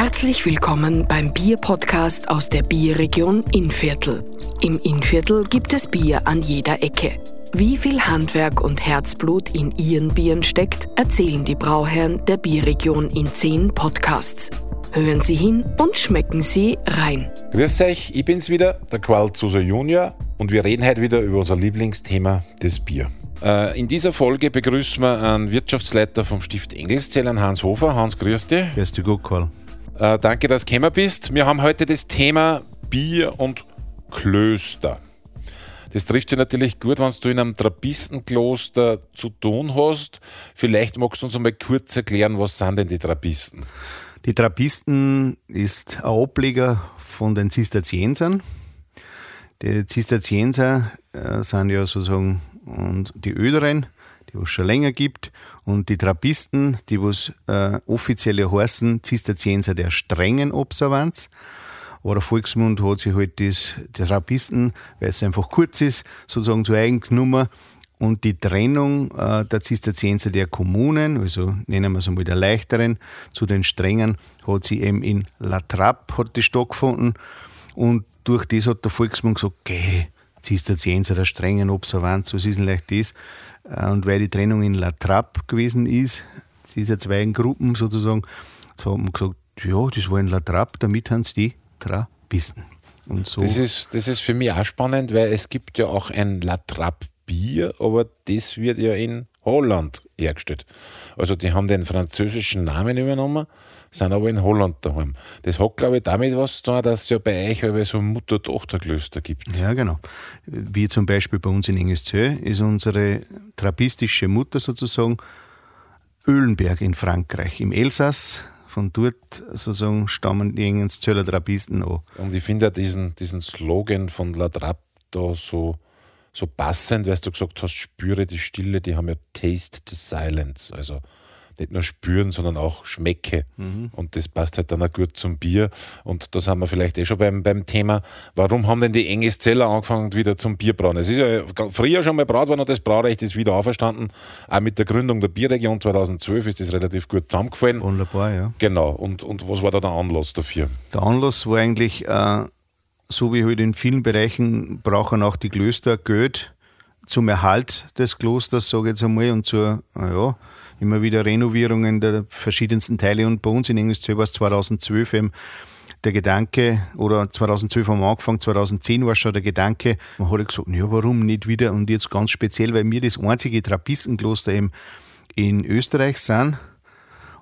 Herzlich willkommen beim Bier-Podcast aus der Bierregion Innviertel. Im Innviertel gibt es Bier an jeder Ecke. Wie viel Handwerk und Herzblut in ihren Bieren steckt, erzählen die Brauherren der Bierregion in zehn Podcasts. Hören Sie hin und schmecken Sie rein. Grüß euch, ich bin's wieder, der Qual Zuser Junior und wir reden heute wieder über unser Lieblingsthema, das Bier. Äh, in dieser Folge begrüßen wir einen Wirtschaftsleiter vom Stift Engelszell, Hans Hofer. Hans, grüß dich. Grüß dich gut, Karl. Äh, danke, dass du gekommen bist. Wir haben heute das Thema Bier und Klöster. Das trifft sich natürlich gut, wenn du in einem Trappistenkloster zu tun hast. Vielleicht magst du uns einmal kurz erklären, was sind denn die Trappisten? Die Trappisten ist ein Ableger von den Zisterziensern. Die Zisterzienser äh, sind ja sozusagen und die Öderen, die es schon länger gibt, und die Trappisten, die es äh, offiziell heißen Zisterzienser der strengen Observanz. Aber der Volksmund hat sich halt die Trappisten, weil es einfach kurz ist, sozusagen zu eigen genommen. Und die Trennung äh, der Zisterzienser der Kommunen, also nennen wir es einmal der leichteren, zu den strengen, hat sie eben in La Trappe hat die stattgefunden. Und durch das hat der Volksmund gesagt, geh, Zisterzienser der strengen Observanz, was ist denn leicht das? Und weil die Trennung in La Trappe gewesen ist, diese zwei Gruppen sozusagen, so haben wir gesagt, ja, das war in La Trappe, damit haben sie die Trappisten. Und so. Das ist, das ist für mich auch spannend, weil es gibt ja auch ein La Trappe Bier, aber das wird ja in Holland hergestellt. Also die haben den französischen Namen übernommen, sind aber in Holland daheim. Das hat, glaube ich, damit was zu tun, dass es ja bei euch aber so Mutter-Tochter-Klöster gibt. Ja, genau. Wie zum Beispiel bei uns in Engelszö ist unsere trappistische Mutter sozusagen Ölenberg in Frankreich, im Elsass. Von dort sozusagen stammen die Engenszöller Trappisten an. Und ich finde ja diesen, diesen Slogan von La Trappe da so so passend, weil du gesagt hast, spüre die Stille, die haben ja Taste the Silence. Also nicht nur spüren, sondern auch schmecke. Mhm. Und das passt halt dann auch gut zum Bier. Und da sind wir vielleicht eh schon beim, beim Thema, warum haben denn die Engelszeller angefangen wieder zum Bierbrauen? Es ist ja früher schon mal braut worden und das Braurecht ist wieder auferstanden. Auch mit der Gründung der Bierregion 2012 ist das relativ gut zusammengefallen. Wunderbar, ja. Genau. Und, und was war da der Anlass dafür? Der Anlass war eigentlich äh, so wie halt in vielen Bereichen brauchen auch die Klöster Geld zum Erhalt des Klosters, sage ich jetzt einmal, und zur, ja, immer wieder Renovierungen der verschiedensten Teile. Und bei uns in Engelszell war es 2012 eben der Gedanke, oder 2012 haben wir angefangen, 2010 war schon der Gedanke, man hat gesagt, ja, warum nicht wieder? Und jetzt ganz speziell, weil wir das einzige Trappistenkloster eben in Österreich sind.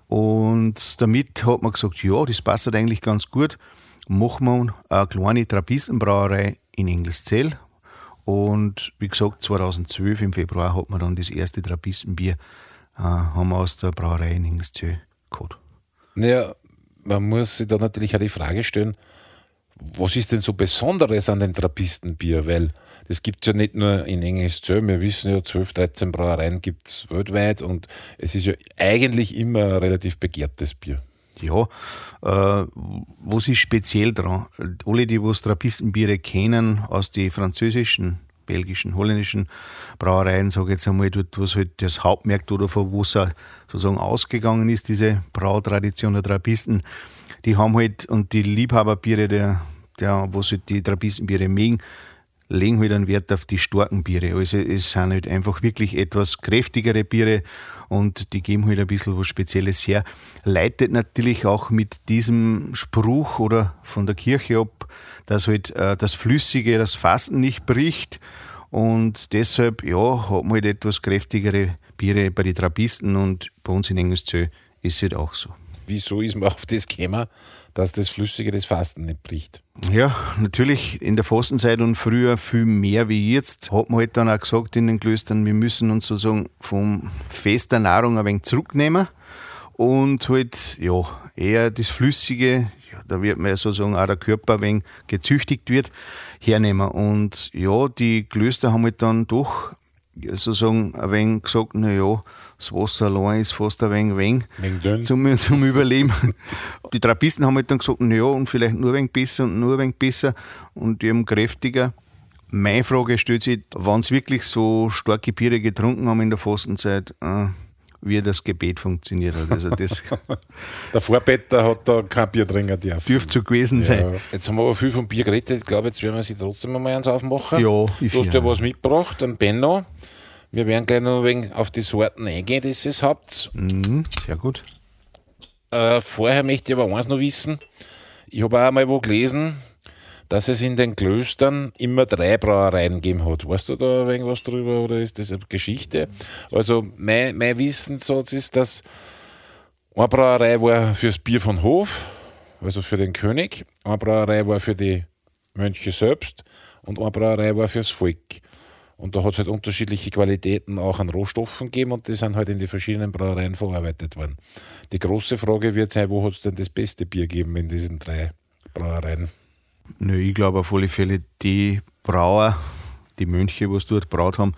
Und damit hat man gesagt, ja, das passt eigentlich ganz gut machen wir eine kleine Trappistenbrauerei in Engelszell. Und wie gesagt, 2012 im Februar hat man dann das erste Trappistenbier äh, haben wir aus der Brauerei in Engelszell gehabt. Naja, man muss sich da natürlich auch die Frage stellen, was ist denn so Besonderes an dem Trappistenbier? Weil das gibt es ja nicht nur in Engelszell, wir wissen ja, 12, 13 Brauereien gibt es weltweit und es ist ja eigentlich immer ein relativ begehrtes Bier. Ja, äh, was ist speziell dran? Alle, die was Trappistenbiere kennen aus den französischen, belgischen, holländischen Brauereien, sage ich jetzt einmal, dort, was halt das Hauptmerk oder von wo es sozusagen ausgegangen ist, diese Brautradition der Trappisten, die haben halt, und die Liebhaberbiere, der, der, was halt die Trappistenbiere mögen, legen halt einen Wert auf die starken Biere. Also es sind halt einfach wirklich etwas kräftigere Biere und die geben halt ein bisschen was Spezielles her. Leitet natürlich auch mit diesem Spruch oder von der Kirche ab, dass halt äh, das Flüssige, das Fasten nicht bricht. Und deshalb, ja, hat man halt etwas kräftigere Biere bei den Trappisten und bei uns in Engelszö ist es halt auch so. Wieso ist man auf das gekommen? dass das Flüssige des Fasten nicht bricht. Ja, natürlich in der Fastenzeit und früher viel mehr wie jetzt hat man halt dann auch gesagt in den Klöstern, wir müssen uns sozusagen vom Fest der Nahrung ein wenig zurücknehmen und halt, ja, eher das Flüssige, ja, da wird man ja sozusagen auch der Körper ein wenig gezüchtigt wird, hernehmen. Und ja, die Klöster haben halt dann doch sozusagen ein wenig gesagt, naja, das Wasser allein ist fast ein wenig, wenig, zum, zum Überleben. die Trappisten haben halt dann gesagt, naja, und vielleicht nur ein wenig besser und nur ein wenig besser und die haben kräftiger. Meine Frage stellt sich, wenn sie wirklich so starke Biere getrunken haben in der Fastenzeit, äh, wie das Gebet funktioniert hat. Also das Der Vorbetter hat da kein Bier trinken dürfen. dürfte so gewesen sein. Ja. Jetzt haben wir aber viel vom Bier geredet. Ich glaube, jetzt werden wir sie trotzdem mal eins aufmachen. Ja, ich Du hast ja was mitgebracht, ein Benno. Wir werden gleich noch ein wenig auf die Sorten eingehen, die ihr habt. Mhm, sehr gut. Äh, vorher möchte ich aber eins noch wissen. Ich habe auch mal wo gelesen, dass es in den Klöstern immer drei Brauereien gegeben hat. Weißt du da irgendwas drüber oder ist das eine Geschichte? Also mein, mein Wissenssatz ist, dass eine Brauerei war fürs Bier von Hof, also für den König, eine Brauerei war für die Mönche selbst und eine Brauerei war fürs Volk. Und da hat es halt unterschiedliche Qualitäten auch an Rohstoffen gegeben und die sind halt in die verschiedenen Brauereien verarbeitet worden. Die große Frage wird sein, wo hat es denn das beste Bier gegeben in diesen drei Brauereien? Nö, ich glaube auf alle Fälle, die Brauer, die Mönche, was dort braut haben,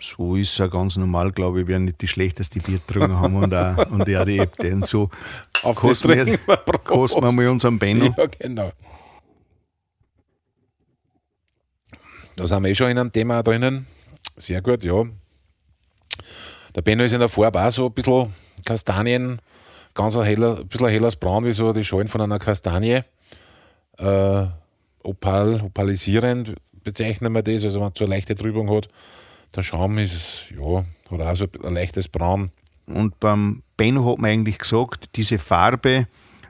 so ist es ja ganz normal, glaube ich, werden nicht die schlechteste Bier getrunken haben und auch, und auch die Äbte. Und so Auf kosten wir, wir kosten wir mal unseren Benno. Ja, genau. Da sind wir eh schon in einem Thema drinnen. Sehr gut, ja. Der Benno ist in der Farbe auch so ein bisschen Kastanien, ganz ein, heller, ein bisschen ein helles Braun, wie so die Schalen von einer Kastanie. Äh, opal, opalisierend bezeichnen wir das, also wenn es so eine leichte Trübung hat. Der Schaum ist, ja, hat auch so ein leichtes Braun. Und beim Benno hat man eigentlich gesagt, diese Farbe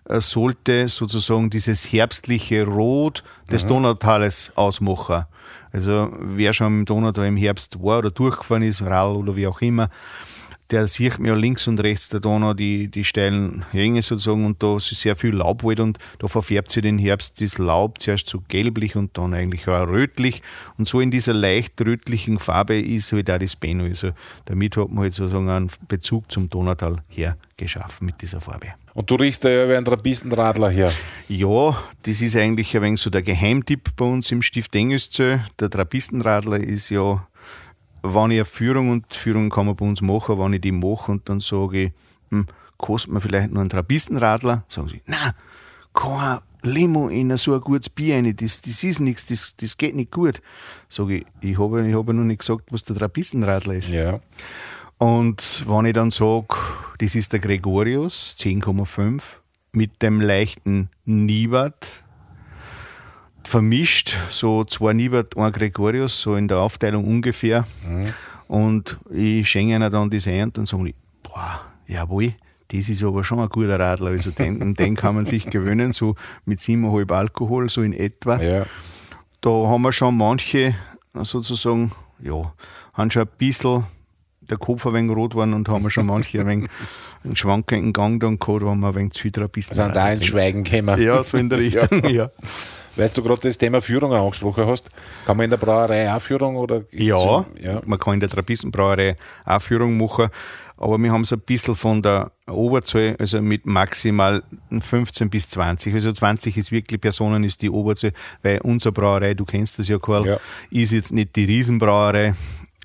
äh, sollte sozusagen dieses herbstliche Rot des Donautales ausmachen. Also wer schon im Donautal im Herbst war oder durchgefahren ist, Rall oder wie auch immer, der sieht mir ja links und rechts der Donau die, die steilen Hänge sozusagen und da ist sehr viel Laubwald und da verfärbt sich den Herbst das Laub zuerst so gelblich und dann eigentlich auch rötlich und so in dieser leicht rötlichen Farbe ist halt auch das Benno. Also damit hat man halt sozusagen einen Bezug zum Donautal hergeschaffen mit dieser Farbe. Und du riechst ja wie ein Trappistenradler her. Ja, das ist eigentlich ein wenig so der Geheimtipp bei uns im Stift Engelszell. Der Trappistenradler ist ja, wenn ich eine Führung und Führung kann man bei uns machen, wenn ich die mache und dann sage ich, hm, kostet mir vielleicht nur einen Trappistenradler, sagen sie, na, kein Limo in so ein gutes Bier rein, das, das ist nichts, das, das geht nicht gut. Sage ich, ich habe ich hab noch nicht gesagt, was der Trappistenradler ist. Ja. Und wenn ich dann sage, das ist der Gregorius, 10,5, mit dem leichten Nivat, vermischt, so zwei Nivat, ein Gregorius, so in der Aufteilung ungefähr. Und ich schenke ihnen dann das ein und dann sagen die, boah, jawohl, das ist aber schon ein guter Radler. Also den, den kann man sich gewöhnen, so mit 7,5 Alkohol, so in etwa. Ja. Da haben wir schon manche sozusagen, ja, haben schon ein bisschen der Kopf ein wenig rot geworden und haben schon manche ein wenig einen schwankenden Gang dann gehabt, wo wir ein wenig zu viel ein bisschen. Sind sie auch ins Schweigen gekommen. Ja, so in der Richtung, ja. Weißt du gerade das Thema Führung angesprochen hast? Kann man in der Brauerei auch Führung oder Ja, so- ja. man kann in der Trappistenbrauerei auch Führung machen, aber wir haben es ein bisschen von der Oberzahl, also mit maximal 15 bis 20. Also 20 ist wirklich Personen, ist die Oberzahl, weil unsere Brauerei, du kennst das ja, Karl, Ja. ist jetzt nicht die Riesenbrauerei,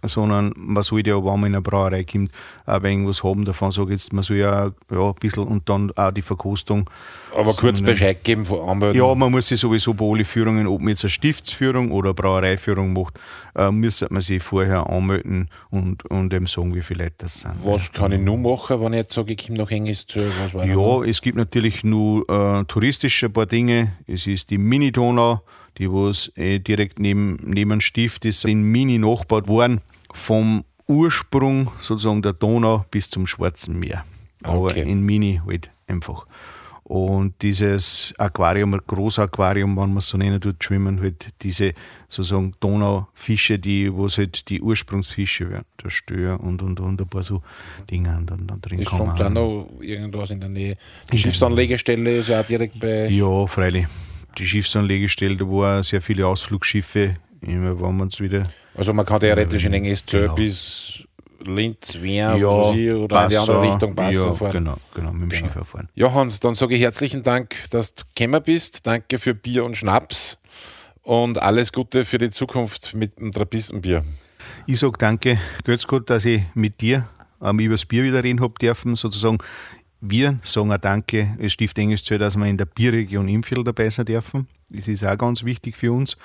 sondern man sollte ja, wenn man in eine Brauerei kommt, auch irgendwas haben davon, sage ich jetzt, man soll ja, ja ein bisschen und dann auch die Verkostung. Aber kurz So, Bescheid geben von Anmeldung. Ja, man muss sich sowieso bei allen Führungen, ob man jetzt eine Stiftsführung oder eine Brauereiführung macht, äh, muss man sich vorher anmelden und, und eben sagen, wie viele Leute das sind. Was kann ich nun machen, wenn ich jetzt sage, ich komme nach noch? Ja, es gibt natürlich nur äh, touristisch ein paar Dinge. Es ist die Mini-Donau, die was äh, direkt neben, neben dem Stift ist, in Mini nachgebaut worden. Vom Ursprung sozusagen der Donau bis zum Schwarzen Meer. Aber Okay. in Mini halt einfach. Und dieses Aquarium, ein Großaquarium, wenn man es so nennen tut, schwimmen halt diese sozusagen Donaufische, die, was halt die Ursprungsfische werden. Der Stör und, und, und ein paar so Dinge dann, dann drin Ist sonst auch man- noch irgendwas in der Nähe? Die Schiffsanlegestelle ist ja auch direkt bei. Ja, freilich. Die Schiffsanlegestelle, da waren sehr viele Ausflugschiffe. Immer wenn man es wieder. Also man kann theoretisch in Engelszell Genau. bis Linz, Wien ich, oder in die Passau, andere Richtung Passau ja, fahren. Genau, genau, mit dem Schiffer fahren. Ja, Hans, dann sage ich herzlichen Dank, dass du gekommen bist. Danke für Bier und Schnaps und alles Gute für die Zukunft mit dem Trappistenbier. Ich sage danke, Götz Gott, dass ich mit dir ähm, über das Bier wieder reden habe dürfen. Sozusagen, wir sagen auch Danke, es Stift Engelszell, dass wir in der Bierregion Imviertel dabei sein dürfen. Das ist auch ganz wichtig für uns.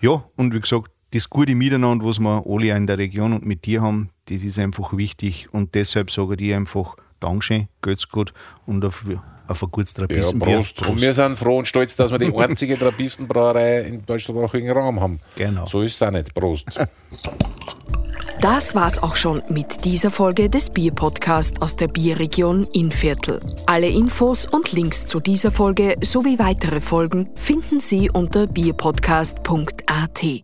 Ja, und wie gesagt, das gute Miteinander, was wir alle in der Region und mit dir haben, das ist einfach wichtig und deshalb sage ich dir einfach Dankeschön, geht's gut und auf, auf ein gutes Trappistenbier. Ja, Prost. Prost. Und wir sind froh und stolz, dass wir die einzige Trappistenbrauerei im deutschsprachigen Raum haben. Genau. So ist es auch nicht. Prost. Das war's auch schon mit dieser Folge des Bierpodcasts aus der Bierregion Innviertel. Alle Infos und Links zu dieser Folge sowie weitere Folgen finden Sie unter bierpodcast.at.